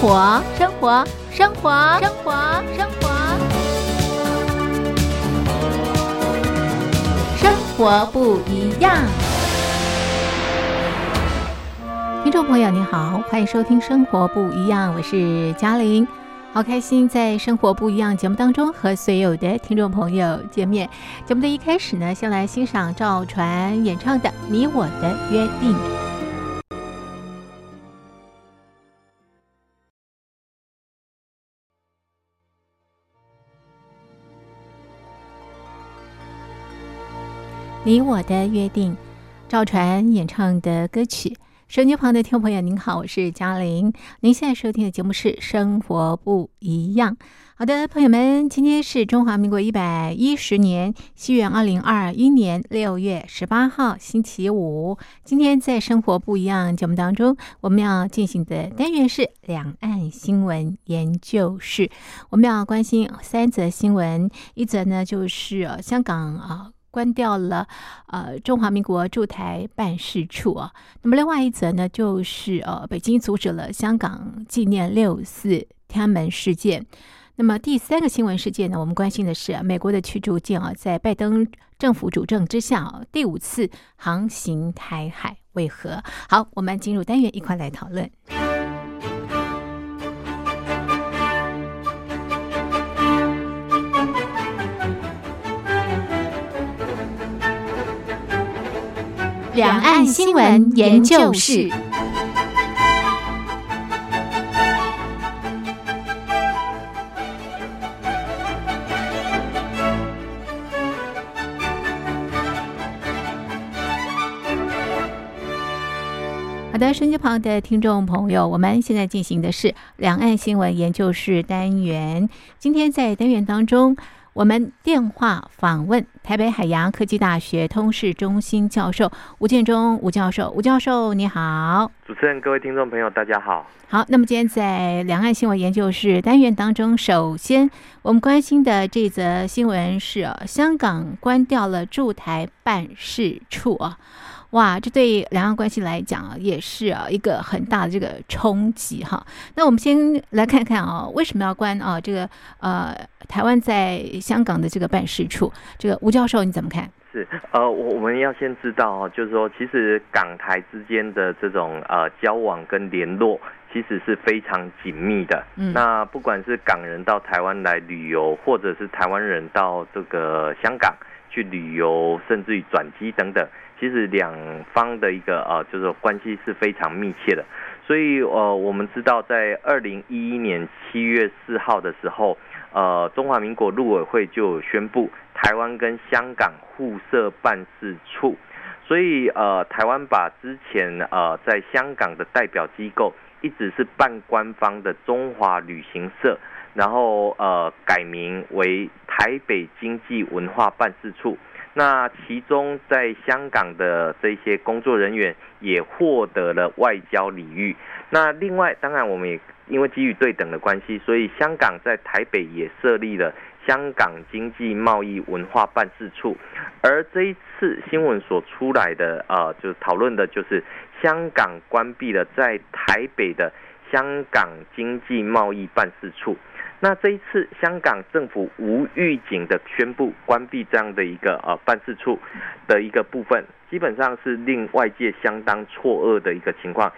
活，生活，生活，生活，生活，生活不一样。听众朋友，你好，欢迎收听《生活不一样》，我是嘉玲。好开心，在《生活不一样》节目当中和所有的听众朋友见面。节目的一开始呢，先来欣赏赵传演唱的《你我的约定》。你我的约定，赵传演唱的歌曲。手机旁的听众朋友，您好，我是嘉玲。您现在收听的节目是《生活不一样》。好的，朋友们，今天是中华民国一百一十年西元二零二一年六月十八号，星期五。今天在《生活不一样》节目当中，我们要进行的单元是两岸新闻研究室。我们要关心三则新闻，一则呢就是香港啊。关掉了，呃，中华民国驻台办事处啊。那么另外一则呢，就是呃，北京阻止了香港纪念六四天安门事件。那么第三个新闻事件呢，我们关心的是美国的驱逐舰啊，在拜登政府主政之下，第五次航行台海为何？好，我们进入单元，一块来讨论。两岸新闻研究室。好的，手机旁的听众朋友，我们现在进行的是两岸新闻研究室单元。今天在单元当中。我们电话访问台北海洋科技大学通识中心教授吴建中吴教授，吴教授你好，主持人各位听众朋友大家好。好，那么今天在两岸新闻研究室单元当中，首先我们关心的这则新闻是香港关掉了驻台办事处啊。哇，这对两岸关系来讲啊，也是啊一个很大的这个冲击哈。那我们先来看看啊，为什么要关啊这个呃台湾在香港的这个办事处？这个吴教授你怎么看？是呃，我我们要先知道哦，就是说其实港台之间的这种呃交往跟联络，其实是非常紧密的。嗯，那不管是港人到台湾来旅游，或者是台湾人到这个香港去旅游，甚至于转机等等。其实两方的一个呃，就是关系是非常密切的，所以呃，我们知道在二零一一年七月四号的时候，呃，中华民国陆委会就宣布台湾跟香港互设办事处，所以呃，台湾把之前呃在香港的代表机构一直是半官方的中华旅行社，然后呃改名为台北经济文化办事处。那其中在香港的这些工作人员也获得了外交礼遇。那另外，当然我们也因为基于对等的关系，所以香港在台北也设立了香港经济贸易文化办事处。而这一次新闻所出来的，呃，就讨论的就是香港关闭了在台北的香港经济贸易办事处。那这一次，香港政府无预警的宣布关闭这样的一个呃办事处的一个部分，基本上是令外界相当错愕的一个情况。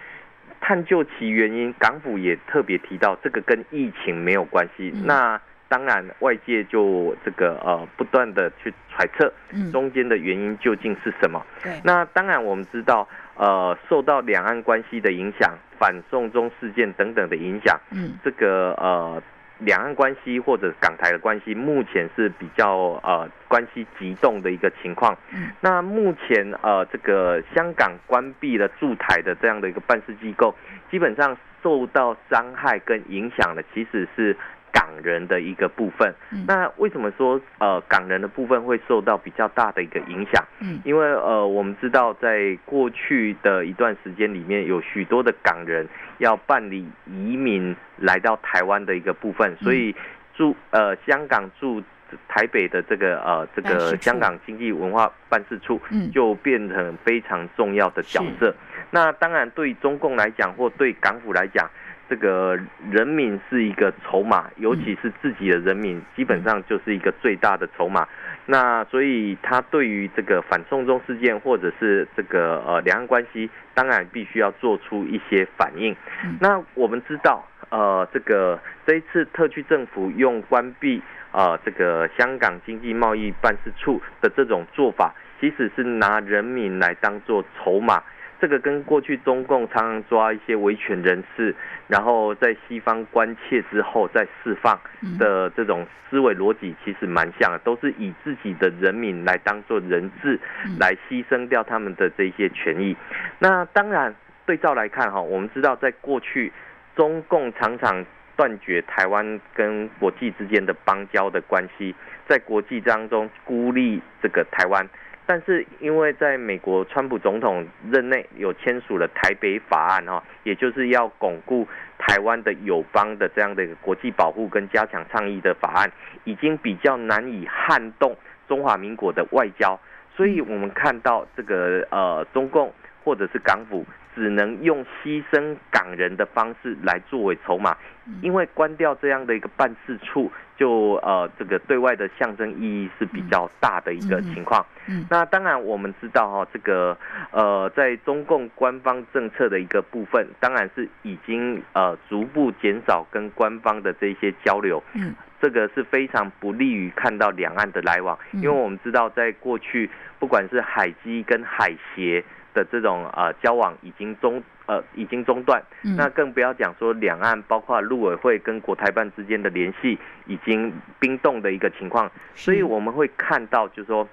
探究其原因，港府也特别提到，这个跟疫情没有关系。那当然，外界就这个呃不断的去揣测中间的原因究竟是什么。那当然我们知道，呃，受到两岸关系的影响，反送中事件等等的影响，嗯，这个呃。两岸关系或者港台的关系，目前是比较呃关系急动的一个情况。那目前呃这个香港关闭了驻台的这样的一个办事机构，基本上受到伤害跟影响的其实是。港人的一个部分，那为什么说呃港人的部分会受到比较大的一个影响？嗯，因为呃我们知道在过去的一段时间里面，有许多的港人要办理移民来到台湾的一个部分，所以驻呃香港驻台北的这个呃这个香港经济文化办事处，就变成非常重要的角色。那当然对中共来讲，或对港府来讲。这个人民是一个筹码，尤其是自己的人民，基本上就是一个最大的筹码。那所以他对于这个反送中事件或者是这个呃两岸关系，当然必须要做出一些反应。那我们知道，呃，这个这一次特区政府用关闭呃这个香港经济贸易办事处的这种做法，其实是拿人民来当做筹码。这个跟过去中共常常抓一些维权人士，然后在西方关切之后再释放的这种思维逻辑其实蛮像的，都是以自己的人民来当做人质，来牺牲掉他们的这些权益。那当然对照来看哈，我们知道在过去中共常常断绝台湾跟国际之间的邦交的关系，在国际当中孤立这个台湾。但是因为在美国川普总统任内有签署了台北法案哈，也就是要巩固台湾的友邦的这样的一个国际保护跟加强倡议的法案，已经比较难以撼动中华民国的外交，所以我们看到这个呃中共或者是港府只能用牺牲港人的方式来作为筹码，因为关掉这样的一个办事处。就呃，这个对外的象征意义是比较大的一个情况。嗯，那当然我们知道哈，这个呃，在中共官方政策的一个部分，当然是已经呃逐步减少跟官方的这些交流。嗯，这个是非常不利于看到两岸的来往，因为我们知道在过去，不管是海基跟海协。的这种呃交往已经中呃已经中断，那更不要讲说两岸包括陆委会跟国台办之间的联系已经冰冻的一个情况，所以我们会看到就是说，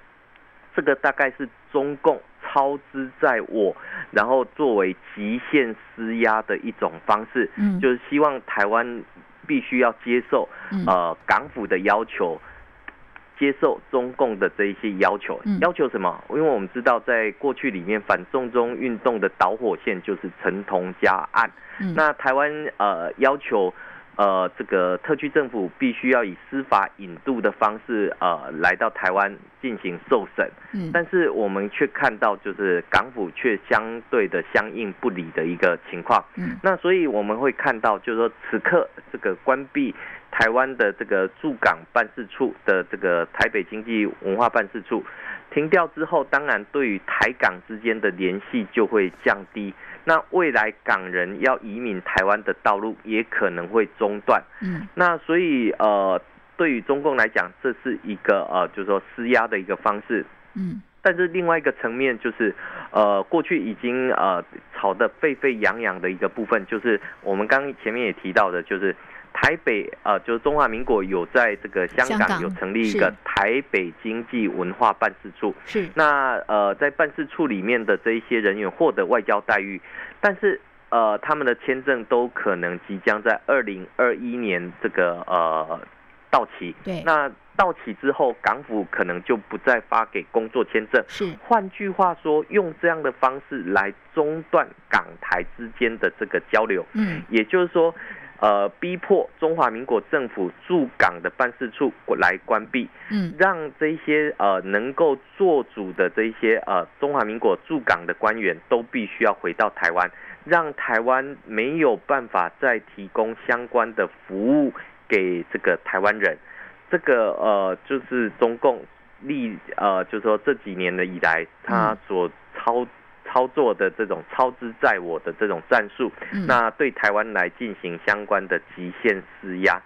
这个大概是中共操之在我，然后作为极限施压的一种方式，嗯。就是希望台湾必须要接受呃港府的要求。接受中共的这一些要求，要求什么？因为我们知道，在过去里面反送中运动的导火线就是陈同佳案。那台湾呃要求呃这个特区政府必须要以司法引渡的方式呃来到台湾进行受审。嗯，但是我们却看到就是港府却相对的相应不理的一个情况。嗯，那所以我们会看到就是说此刻这个关闭。台湾的这个驻港办事处的这个台北经济文化办事处停掉之后，当然对于台港之间的联系就会降低。那未来港人要移民台湾的道路也可能会中断。嗯，那所以呃，对于中共来讲，这是一个呃，就是说施压的一个方式。嗯，但是另外一个层面就是，呃，过去已经呃吵得沸沸扬扬的一个部分，就是我们刚前面也提到的，就是。台北呃，就是中华民国有在这个香港有成立一个台北经济文化办事处。是。那呃，在办事处里面的这一些人员获得外交待遇，但是呃，他们的签证都可能即将在二零二一年这个呃到期。对。那到期之后，港府可能就不再发给工作签证。是。换句话说，用这样的方式来中断港台之间的这个交流。嗯。也就是说。呃，逼迫中华民国政府驻港的办事处来关闭，嗯，让这些呃能够做主的这些呃中华民国驻港的官员都必须要回到台湾，让台湾没有办法再提供相关的服务给这个台湾人，这个呃就是中共历呃就是说这几年的以来他所操。操作的这种超支在我的这种战术，那对台湾来进行相关的极限施压，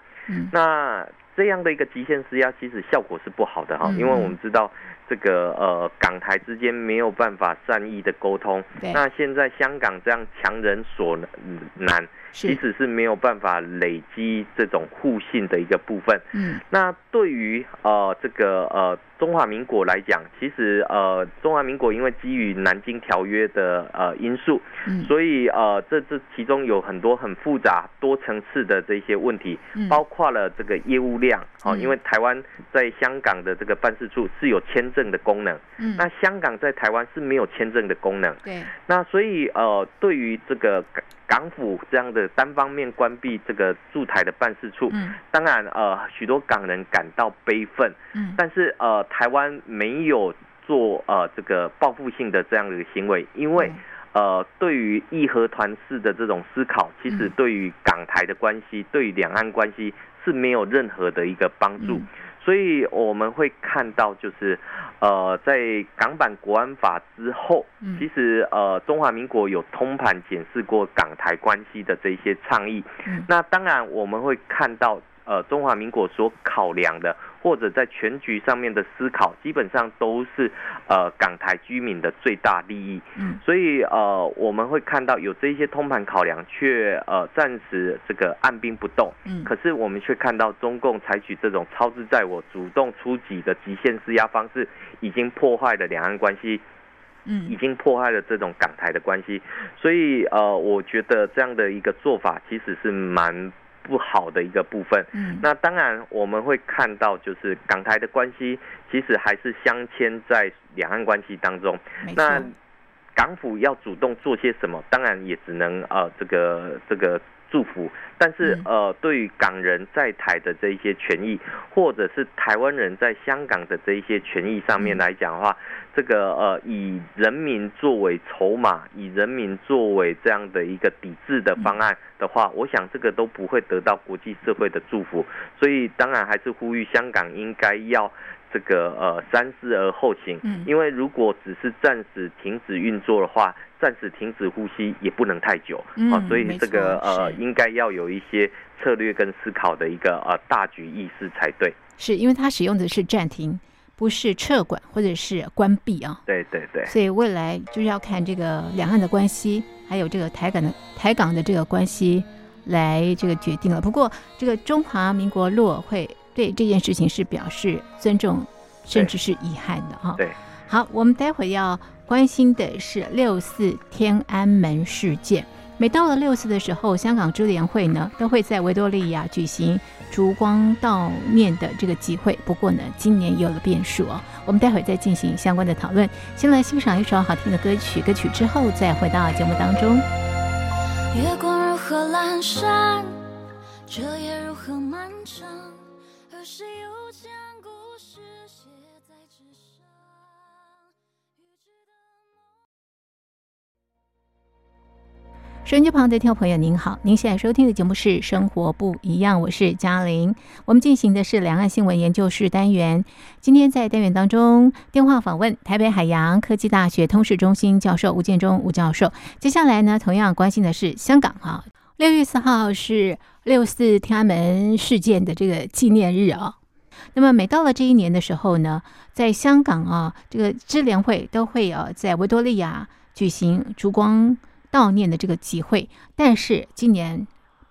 那这样的一个极限施压其实效果是不好的哈，因为我们知道这个呃港台之间没有办法善意的沟通，那现在香港这样强人所难。其实是没有办法累积这种互信的一个部分。嗯，那对于呃这个呃中华民国来讲，其实呃中华民国因为基于南京条约的呃因素，嗯。所以呃这这其中有很多很复杂多层次的这些问题，包括了这个业务量啊，因为台湾在香港的这个办事处是有签证的功能，嗯，那香港在台湾是没有签证的功能，对，那所以呃对于这个。港府这样的单方面关闭这个驻台的办事处，当然呃许多港人感到悲愤，嗯。但是呃台湾没有做呃这个报复性的这样的一个行为，因为呃，对于义和团式的这种思考，其实对于港台的关系，对于两岸关系是没有任何的一个帮助。所以我们会看到，就是呃，在港版国安法之后，其实呃，中华民国有通盘检视过港台关系的这些倡议。那当然我们会看到。呃，中华民国所考量的，或者在全局上面的思考，基本上都是呃港台居民的最大利益。嗯，所以呃我们会看到有这些通盘考量，却呃暂时这个按兵不动。嗯，可是我们却看到中共采取这种超支在我、主动出击的极限施压方式，已经破坏了两岸关系。嗯，已经破坏了这种港台的关系。所以呃，我觉得这样的一个做法其实是蛮。不好的一个部分，嗯，那当然我们会看到，就是港台的关系其实还是镶嵌在两岸关系当中。那港府要主动做些什么，当然也只能呃这个这个。祝福，但是呃，对于港人在台的这一些权益，或者是台湾人在香港的这一些权益上面来讲的话，这个呃，以人民作为筹码，以人民作为这样的一个抵制的方案的话，我想这个都不会得到国际社会的祝福。所以当然还是呼吁香港应该要这个呃三思而后行，嗯因为如果只是暂时停止运作的话。暂时停止呼吸也不能太久啊，所以这个呃，应该要有一些策略跟思考的一个呃大局意识才对。是因为它使用的是暂停，不是撤管或者是关闭啊。对对对。所以未来就是要看这个两岸的关系，还有这个台港的台港的这个关系来这个决定了。不过这个中华民国陆委会对这件事情是表示尊重，甚至是遗憾的哈。对。好，我们待会要。关心的是六四天安门事件。每到了六四的时候，香港支联会呢都会在维多利亚举行烛光悼念的这个集会。不过呢，今年有了变数哦。我们待会再进行相关的讨论。先来欣赏一首好听的歌曲，歌曲之后再回到节目当中。月光如何阑珊，这夜如何漫长，而谁又将故事写在纸上？收音机旁的听众朋友，您好，您现在收听的节目是《生活不一样》，我是嘉玲。我们进行的是两岸新闻研究室单元。今天在单元当中，电话访问台北海洋科技大学通识中心教授吴建中吴教授。接下来呢，同样关心的是香港啊，六月四号是六四天安门事件的这个纪念日啊。那么每到了这一年的时候呢，在香港啊，这个支联会都会啊在维多利亚举行烛光。悼念的这个集会，但是今年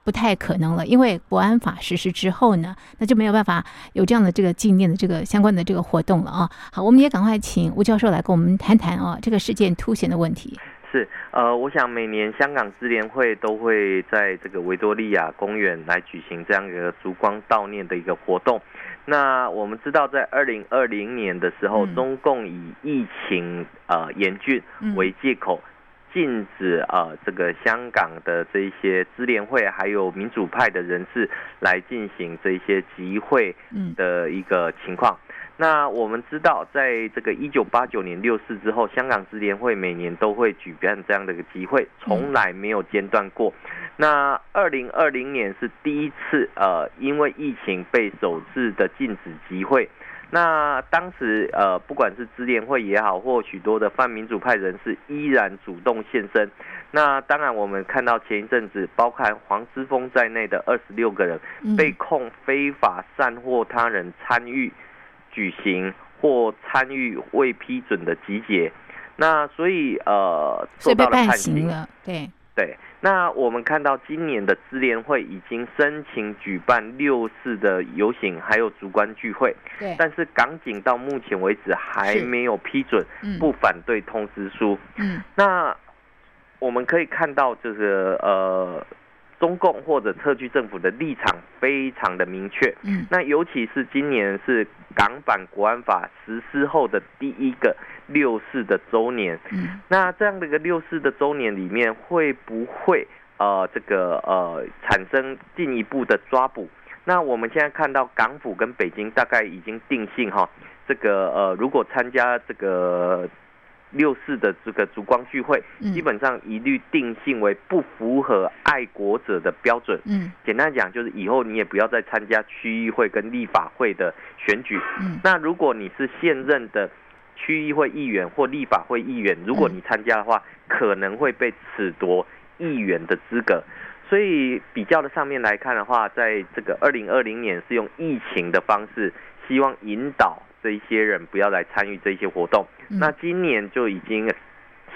不太可能了，因为国安法实施之后呢，那就没有办法有这样的这个纪念的这个相关的这个活动了啊。好，我们也赶快请吴教授来跟我们谈谈啊，这个事件凸显的问题。是，呃，我想每年香港支联会都会在这个维多利亚公园来举行这样一个烛光悼念的一个活动。那我们知道，在二零二零年的时候，中共以疫情呃严峻为借口。禁止呃，这个香港的这一些支联会还有民主派的人士来进行这些集会的一个情况。那我们知道，在这个一九八九年六四之后，香港支联会每年都会举办这样的一个集会，从来没有间断过。那二零二零年是第一次，呃，因为疫情被首次的禁止集会。那当时，呃，不管是支联会也好，或许多的泛民主派人士依然主动现身。那当然，我们看到前一阵子，包括黄之锋在内的二十六个人被控非法散货他人参与举行或参与未批准的集结。那所以，呃，受到了判刑了，对。对，那我们看到今年的支联会已经申请举办六次的游行，还有烛光聚会。对，但是港警到目前为止还没有批准不反对通知书。嗯，那我们可以看到，就是呃，中共或者特区政府的立场非常的明确。嗯，那尤其是今年是港版国安法实施后的第一个。六四的周年，嗯，那这样的一个六四的周年里面，会不会呃这个呃产生进一步的抓捕？那我们现在看到港府跟北京大概已经定性哈，这个呃如果参加这个六四的这个烛光聚会，基本上一律定性为不符合爱国者的标准。嗯，简单讲就是以后你也不要再参加区议会跟立法会的选举。嗯，那如果你是现任的区议会议员或立法会议员，如果你参加的话，可能会被褫夺议员的资格。所以比较的上面来看的话，在这个二零二零年是用疫情的方式，希望引导。这一些人不要来参与这些活动。那今年就已经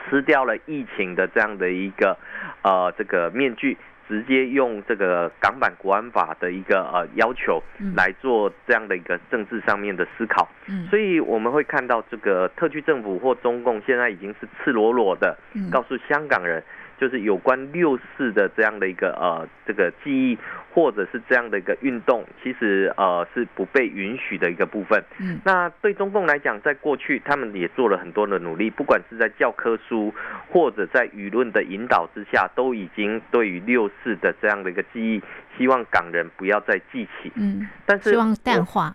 撕掉了疫情的这样的一个呃这个面具，直接用这个港版国安法的一个呃要求来做这样的一个政治上面的思考。所以我们会看到这个特区政府或中共现在已经是赤裸裸的告诉香港人。就是有关六四的这样的一个呃这个记忆，或者是这样的一个运动，其实呃是不被允许的一个部分。嗯，那对中共来讲，在过去他们也做了很多的努力，不管是在教科书或者在舆论的引导之下，都已经对于六四的这样的一个记忆，希望港人不要再记起。嗯，但是希望淡化。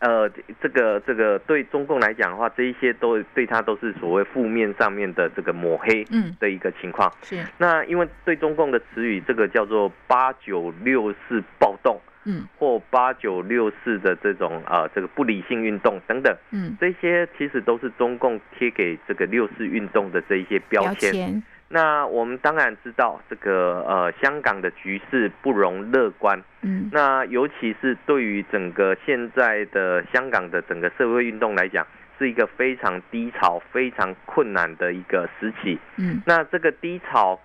呃，这个这个对中共来讲的话，这一些都对他都是所谓负面上面的这个抹黑，嗯，的一个情况。是。那因为对中共的词语，这个叫做八九六四暴动，嗯，或八九六四的这种呃这个不理性运动等等，嗯，这些其实都是中共贴给这个六四运动的这一些标签。那我们当然知道，这个呃，香港的局势不容乐观。嗯，那尤其是对于整个现在的香港的整个社会运动来讲，是一个非常低潮、非常困难的一个时期。嗯，那这个低潮，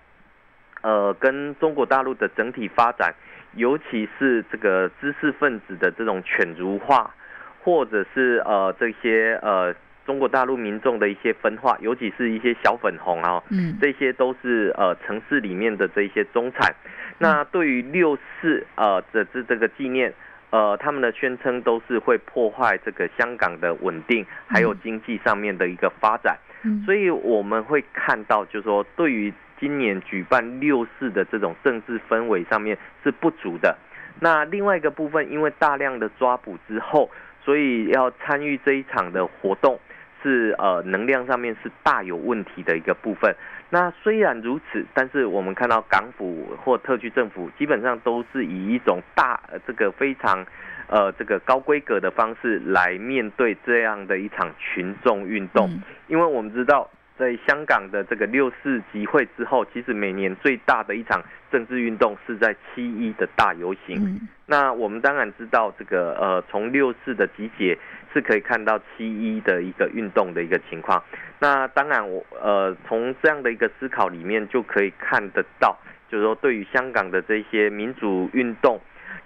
呃，跟中国大陆的整体发展，尤其是这个知识分子的这种犬儒化，或者是呃这些呃。中国大陆民众的一些分化，尤其是一些小粉红啊，嗯，这些都是呃城市里面的这一些中产。那对于六四呃的这这个纪念，呃，他们的宣称都是会破坏这个香港的稳定，还有经济上面的一个发展。所以我们会看到，就是说对于今年举办六四的这种政治氛围上面是不足的。那另外一个部分，因为大量的抓捕之后，所以要参与这一场的活动。是呃，能量上面是大有问题的一个部分。那虽然如此，但是我们看到港府或特区政府基本上都是以一种大这个非常呃这个高规格的方式来面对这样的一场群众运动，因为我们知道。在香港的这个六四集会之后，其实每年最大的一场政治运动是在七一的大游行。那我们当然知道，这个呃，从六四的集结是可以看到七一的一个运动的一个情况。那当然，我呃，从这样的一个思考里面就可以看得到，就是说对于香港的这些民主运动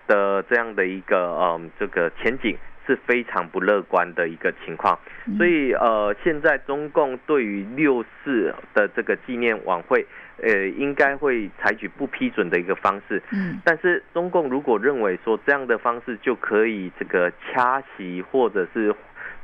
的这样的一个嗯这个前景。是非常不乐观的一个情况，所以呃，现在中共对于六四的这个纪念晚会，呃，应该会采取不批准的一个方式。嗯，但是中共如果认为说这样的方式就可以这个掐熄，或者是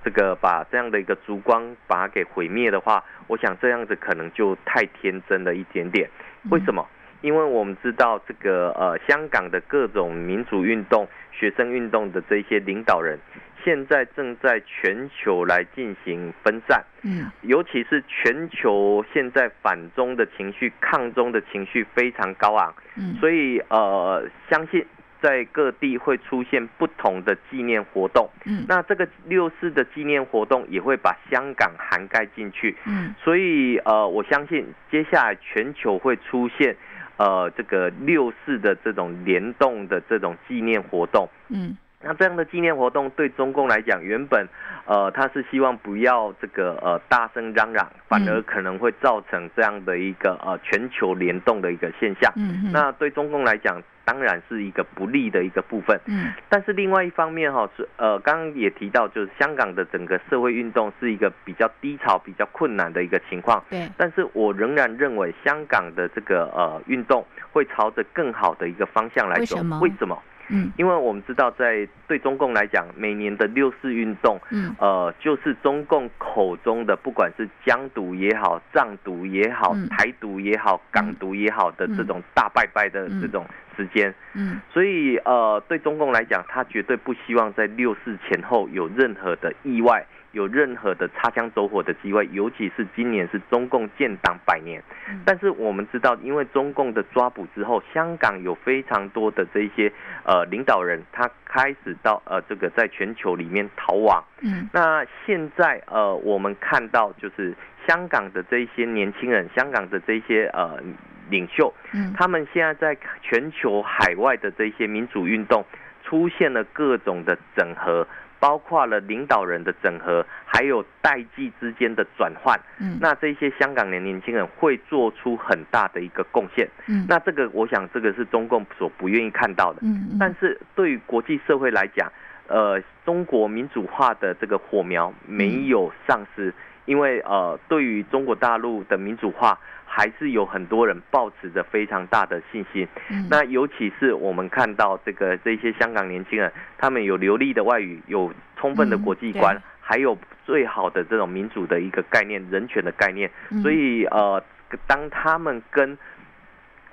这个把这样的一个烛光把它给毁灭的话，我想这样子可能就太天真了一点点。为什么？因为我们知道这个呃，香港的各种民主运动、学生运动的这些领导人，现在正在全球来进行分散，嗯，尤其是全球现在反中的情绪、抗中的情绪非常高昂，嗯，所以呃，相信在各地会出现不同的纪念活动，嗯，那这个六四的纪念活动也会把香港涵盖进去，嗯，所以呃，我相信接下来全球会出现。呃，这个六四的这种联动的这种纪念活动，嗯，那这样的纪念活动对中共来讲，原本，呃，他是希望不要这个呃大声嚷嚷，反而可能会造成这样的一个呃全球联动的一个现象，嗯，那对中共来讲。当然是一个不利的一个部分，嗯，但是另外一方面哈是呃，刚刚也提到，就是香港的整个社会运动是一个比较低潮、比较困难的一个情况，对。但是我仍然认为香港的这个呃运动会朝着更好的一个方向来走，为什么？嗯，因为我们知道，在对中共来讲，每年的六四运动，嗯，呃，就是中共口中的不管是疆独也好、藏独也好、台独也好、港独也好的这种大拜拜的这种时间，嗯，所以呃，对中共来讲，他绝对不希望在六四前后有任何的意外，有任何的擦枪走火的机会，尤其是今年是中共建党百年。但是我们知道，因为中共的抓捕之后，香港有非常多的这些呃领导人，他开始到呃这个在全球里面逃亡。嗯，那现在呃我们看到就是香港的这些年轻人，香港的这些呃领袖，嗯，他们现在在全球海外的这些民主运动出现了各种的整合。包括了领导人的整合，还有代际之间的转换。嗯，那这些香港的年轻人会做出很大的一个贡献。嗯，那这个我想，这个是中共所不愿意看到的。嗯，但是对于国际社会来讲，呃，中国民主化的这个火苗没有丧失，因为呃，对于中国大陆的民主化。还是有很多人抱持着非常大的信心。那尤其是我们看到这个这些香港年轻人，他们有流利的外语，有充分的国际观，还有最好的这种民主的一个概念、人权的概念。所以呃，当他们跟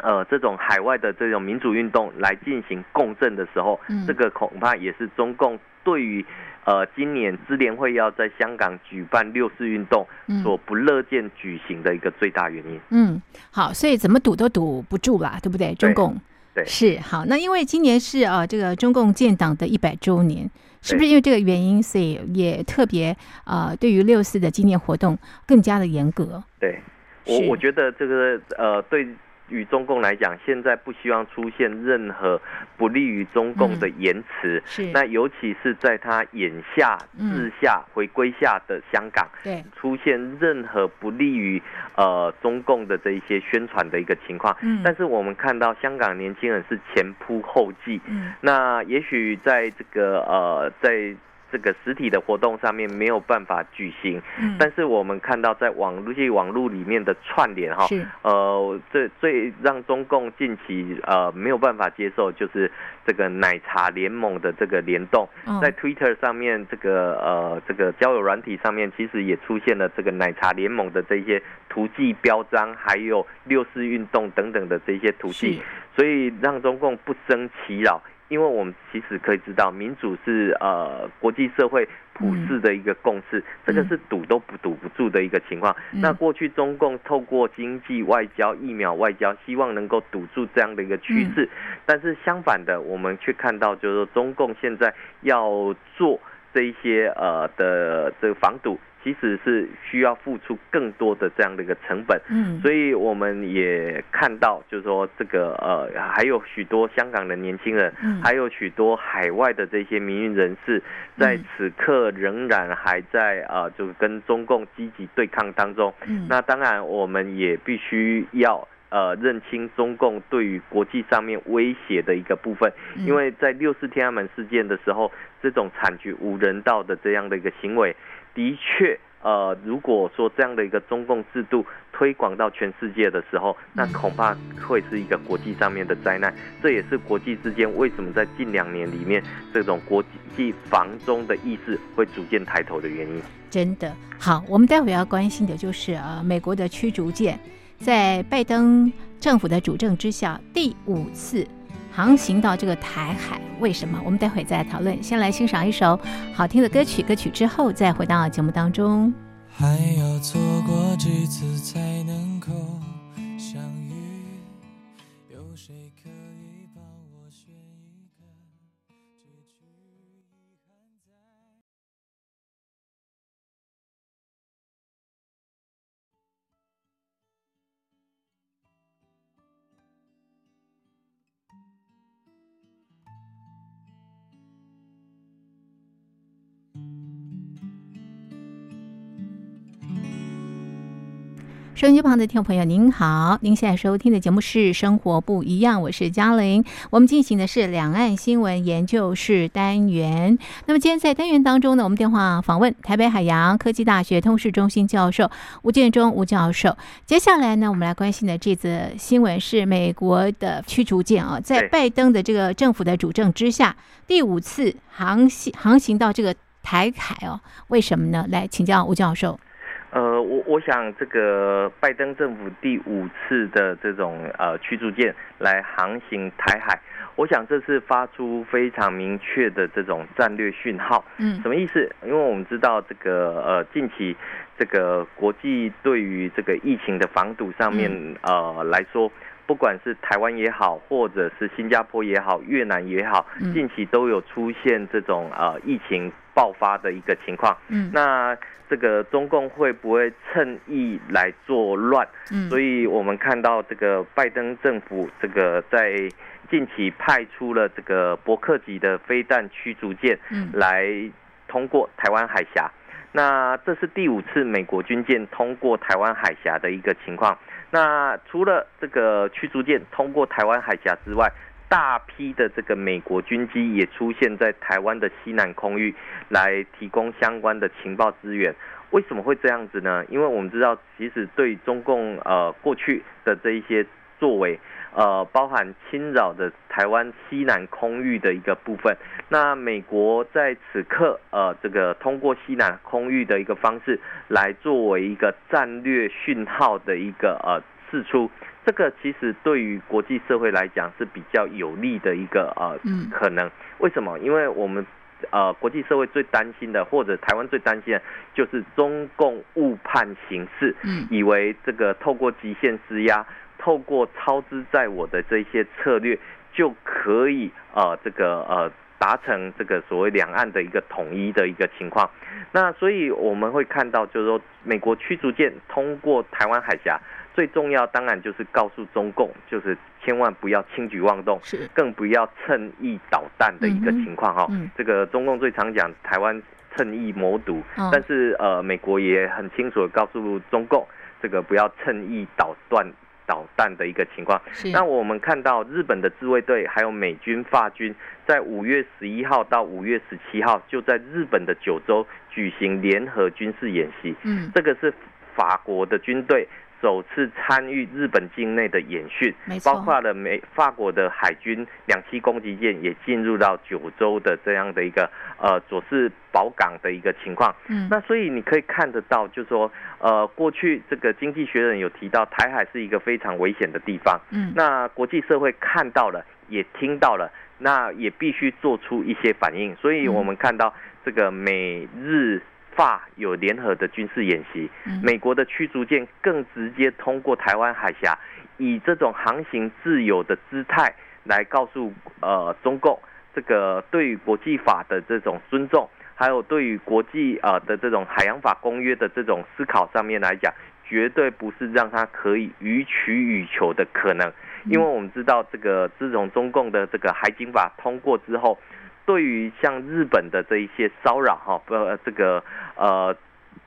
呃这种海外的这种民主运动来进行共振的时候，这个恐怕也是中共对于。呃，今年支联会要在香港举办六四运动，所不乐见举行的一个最大原因。嗯，好，所以怎么堵都堵不住啦，对不对？中共对是好，那因为今年是呃这个中共建党的一百周年，是不是因为这个原因，所以也特别呃对于六四的纪念活动更加的严格？对我我觉得这个呃对。与中共来讲，现在不希望出现任何不利于中共的言辞。是，那尤其是在他眼下、治下、回归下的香港，对，出现任何不利于呃中共的这一些宣传的一个情况。嗯，但是我们看到香港年轻人是前仆后继。嗯，那也许在这个呃在。这个实体的活动上面没有办法举行，但是我们看到在网络网络里面的串联哈，呃，最最让中共近期呃没有办法接受就是这个奶茶联盟的这个联动，在 Twitter 上面这个呃这个交友软体上面其实也出现了这个奶茶联盟的这些图迹标章，还有六四运动等等的这些图迹，所以让中共不生其扰。因为我们其实可以知道，民主是呃国际社会普世的一个共识，这个是堵都不堵不住的一个情况。那过去中共透过经济外交、疫苗外交，希望能够堵住这样的一个趋势，但是相反的，我们却看到就是说，中共现在要做这一些呃的这个防堵。其实是需要付出更多的这样的一个成本，嗯，所以我们也看到，就是说这个呃，还有许多香港的年轻人，嗯，还有许多海外的这些民运人士，在此刻仍然还在啊，就是跟中共积极对抗当中。嗯，那当然我们也必须要呃认清中共对于国际上面威胁的一个部分，因为在六四天安门事件的时候，这种惨绝无人道的这样的一个行为。的确，呃，如果说这样的一个中共制度推广到全世界的时候，那恐怕会是一个国际上面的灾难。这也是国际之间为什么在近两年里面，这种国际防中的意识会逐渐抬头的原因。真的好，我们待会要关心的就是呃，美国的驱逐舰在拜登政府的主政之下第五次。航行到这个台海，为什么？我们待会再讨论。先来欣赏一首好听的歌曲，歌曲之后再回到节目当中。还要错过几次才收音机旁的听众朋友，您好！您现在收听的节目是《生活不一样》，我是嘉玲。我们进行的是两岸新闻研究室单元。那么今天在单元当中呢，我们电话访问台北海洋科技大学通识中心教授吴建中吴教授。接下来呢，我们来关心的这则新闻是美国的驱逐舰啊，在拜登的这个政府的主政之下，第五次航行航行到这个台海哦，为什么呢？来请教吴教授。呃，我我想这个拜登政府第五次的这种呃驱逐舰来航行台海，我想这是发出非常明确的这种战略讯号。嗯什么意思？因为我们知道这个呃近期这个国际对于这个疫情的防堵上面、呃来说。不管是台湾也好，或者是新加坡也好，越南也好，嗯近期都有出现这种呃疫情爆发的一个情况。嗯那这个中共会不会趁意来作乱？嗯，所以我们看到这个拜登政府这个在近期派出了这个伯克级的飞弹驱逐舰嗯来通过台湾海峡。那这是第五次美国军舰通过台湾海峡的一个情况。那除了这个驱逐舰通过台湾海峡之外，大批的这个美国军机也出现在台湾的西南空域，来提供相关的情报资源。为什么会这样子呢？因为我们知道，其实对中共呃过去的这一些作为，呃，包含侵扰的台湾西南空域的一个部分。那美国在此刻呃这个通过西南空域的一个方式来作为一个战略讯号的一个呃释出，这个其实对于国际社会来讲是比较有利的一个呃嗯可能。为什么？因为我们呃国际社会最担心的，或者台湾最担心的，就是中共误判形势，嗯以为这个透过极限施压，透过操之在我的这些策略，就可以呃这个呃。达成这个所谓两岸的一个统一的一个情况，那所以我们会看到，就是说美国驱逐舰通过台湾海峡，最重要当然就是告诉中共，就是千万不要轻举妄动，是。更不要趁意导弹的一个情况哈、嗯。这个中共最常讲台湾趁意谋独，哦。但是呃，美国也很清楚的告诉中共，这个不要趁意捣断导弹的一个情况。是那我们看到日本的自卫队还有美军、法军，在五月十一号到五月十七号，就在日本的九州举行联合军事演习。嗯这个是法国的军队首次参与日本境内的演训包括了美法国的海军两栖攻击舰也进入到九州的这样的一个呃佐世保港的一个情况。嗯那所以你可以看得到，就是说，呃，过去这个经济学人有提到，台海是一个非常危险的地方。嗯那国际社会看到了，也听到了，那也必须做出一些反应。所以嗯我们看到这个美日法有联合的军事演习，嗯美国的驱逐舰更直接通过台湾海峡，以这种航行自由的姿态来告诉呃中共，这个对于国际法的这种尊重，还有对于国际呃的这种海洋法公约的这种思考上面来讲，绝对不是让它可以予取予求的可能，因为我们知道这个自从中共的这个海警法通过之后。对于像日本的这一些骚扰哈，呃，这个呃，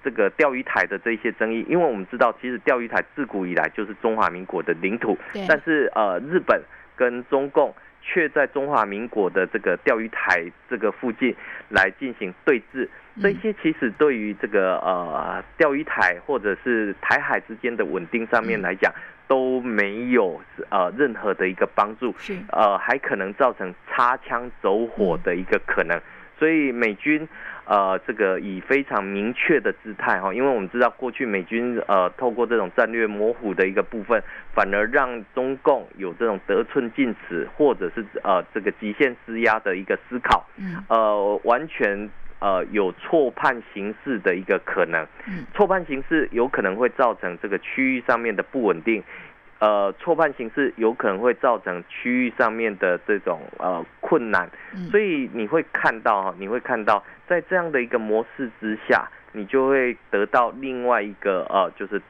这个钓鱼台的这一些争议，因为我们知道，其实钓鱼台自古以来就是中华民国的领土，但是呃，日本跟中共却在中华民国的这个钓鱼台这个附近来进行对峙，这嗯些其实对于这个呃钓鱼台或者是台海之间的稳定上面嗯来讲，都没有呃任何的一个帮助。是呃，还可能造成擦枪走火的一个可能。所以美军呃这个以非常明确的姿态哈，因为我们知道过去美军呃透过这种战略模糊的一个部分，反而让中共有这种得寸进尺或者是呃这个极限施压的一个思考，嗯呃完全。呃，有错判形势的一个可能，嗯。错判形势有可能会造成这个区域上面的不稳定，呃，错判形势有可能会造成区域上面的这种呃困难，嗯。所以你会看到哈，你会看到在这样的一个模式之下，你就会得到另外一个呃，就是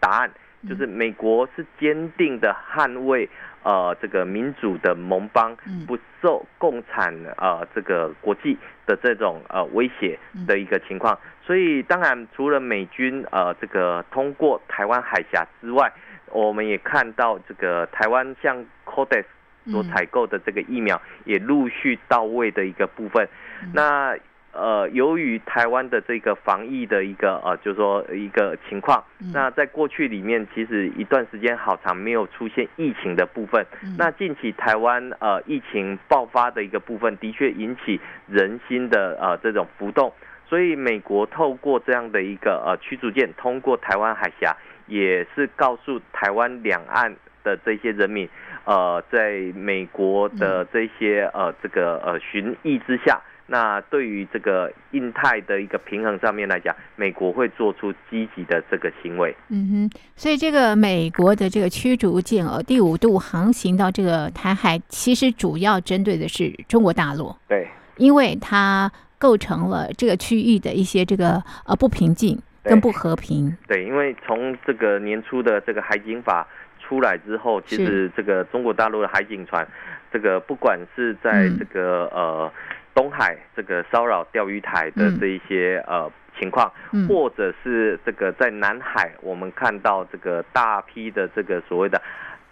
答案，就是美国是坚定的捍卫呃这个民主的盟邦嗯。不受共产呃这个国际的这种呃威胁的一个情况。所以当然除了美军呃这个通过台湾海峡之外，我们也看到这个台湾像 Codex 所采购的这个疫苗也陆续到位的一个部分。嗯。那呃，由于台湾的这个防疫的一个呃，就是说一个情况，嗯那在过去里面其实一段时间好长没有出现疫情的部分。嗯那近期台湾呃疫情爆发的一个部分，的确引起人心的呃这种浮动。所以美国透过这样的一个呃驱逐舰通过台湾海峡，也是告诉台湾两岸的这些人民，呃，在美国的这些呃这个呃寻意之下。那对于这个印太的一个平衡上面来讲，美国会做出积极的这个行为。嗯哼，所以这个美国的这个驱逐舰哦，第五度航行到这个台海，其实主要针对的是中国大陆。对，因为它构成了这个区域的一些这个呃不平静跟不和平。对，因为从这个年初的这个海警法出来之后，其实这个中国大陆的海警船，这个不管是在这个呃。东海这个骚扰钓鱼台的这一些呃情况，或者是这个在南海，我们看到这个大批的这个所谓的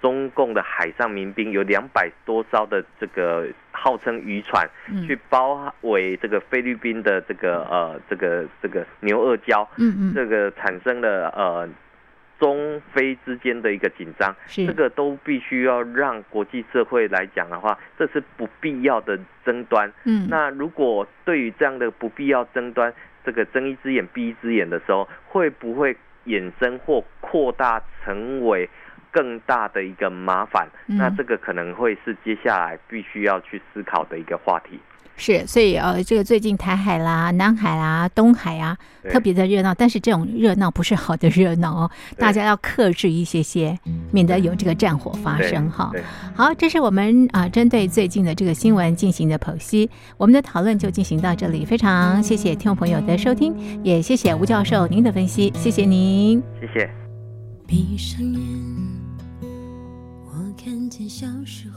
中共的海上民兵，有两百多艘的这个号称渔船，去包围这个菲律宾的这个呃这个这个牛二礁，嗯嗯，这个产生了呃。中非之间的一个紧张，这个都必须要让国际社会来讲的话，这是不必要的争端。嗯，那如果对于这样的不必要争端，这个睁一只眼闭一只眼的时候，会不会衍生或扩大成为更大的一个麻烦？那这个可能会是接下来必须要去思考的一个话题。是，所以呃，这个最近台海啦、南海啦、东海啊，特别的热闹。但是这种热闹不是好的热闹哦，大家要克制一些些，免得有这个战火发生哈。好，这是我们啊针对最近的这个新闻进行的剖析。我们的讨论就进行到这里，非常谢谢听众朋友的收听，也谢谢吴教授您的分析，谢谢您，谢谢。闭上眼，我看见小时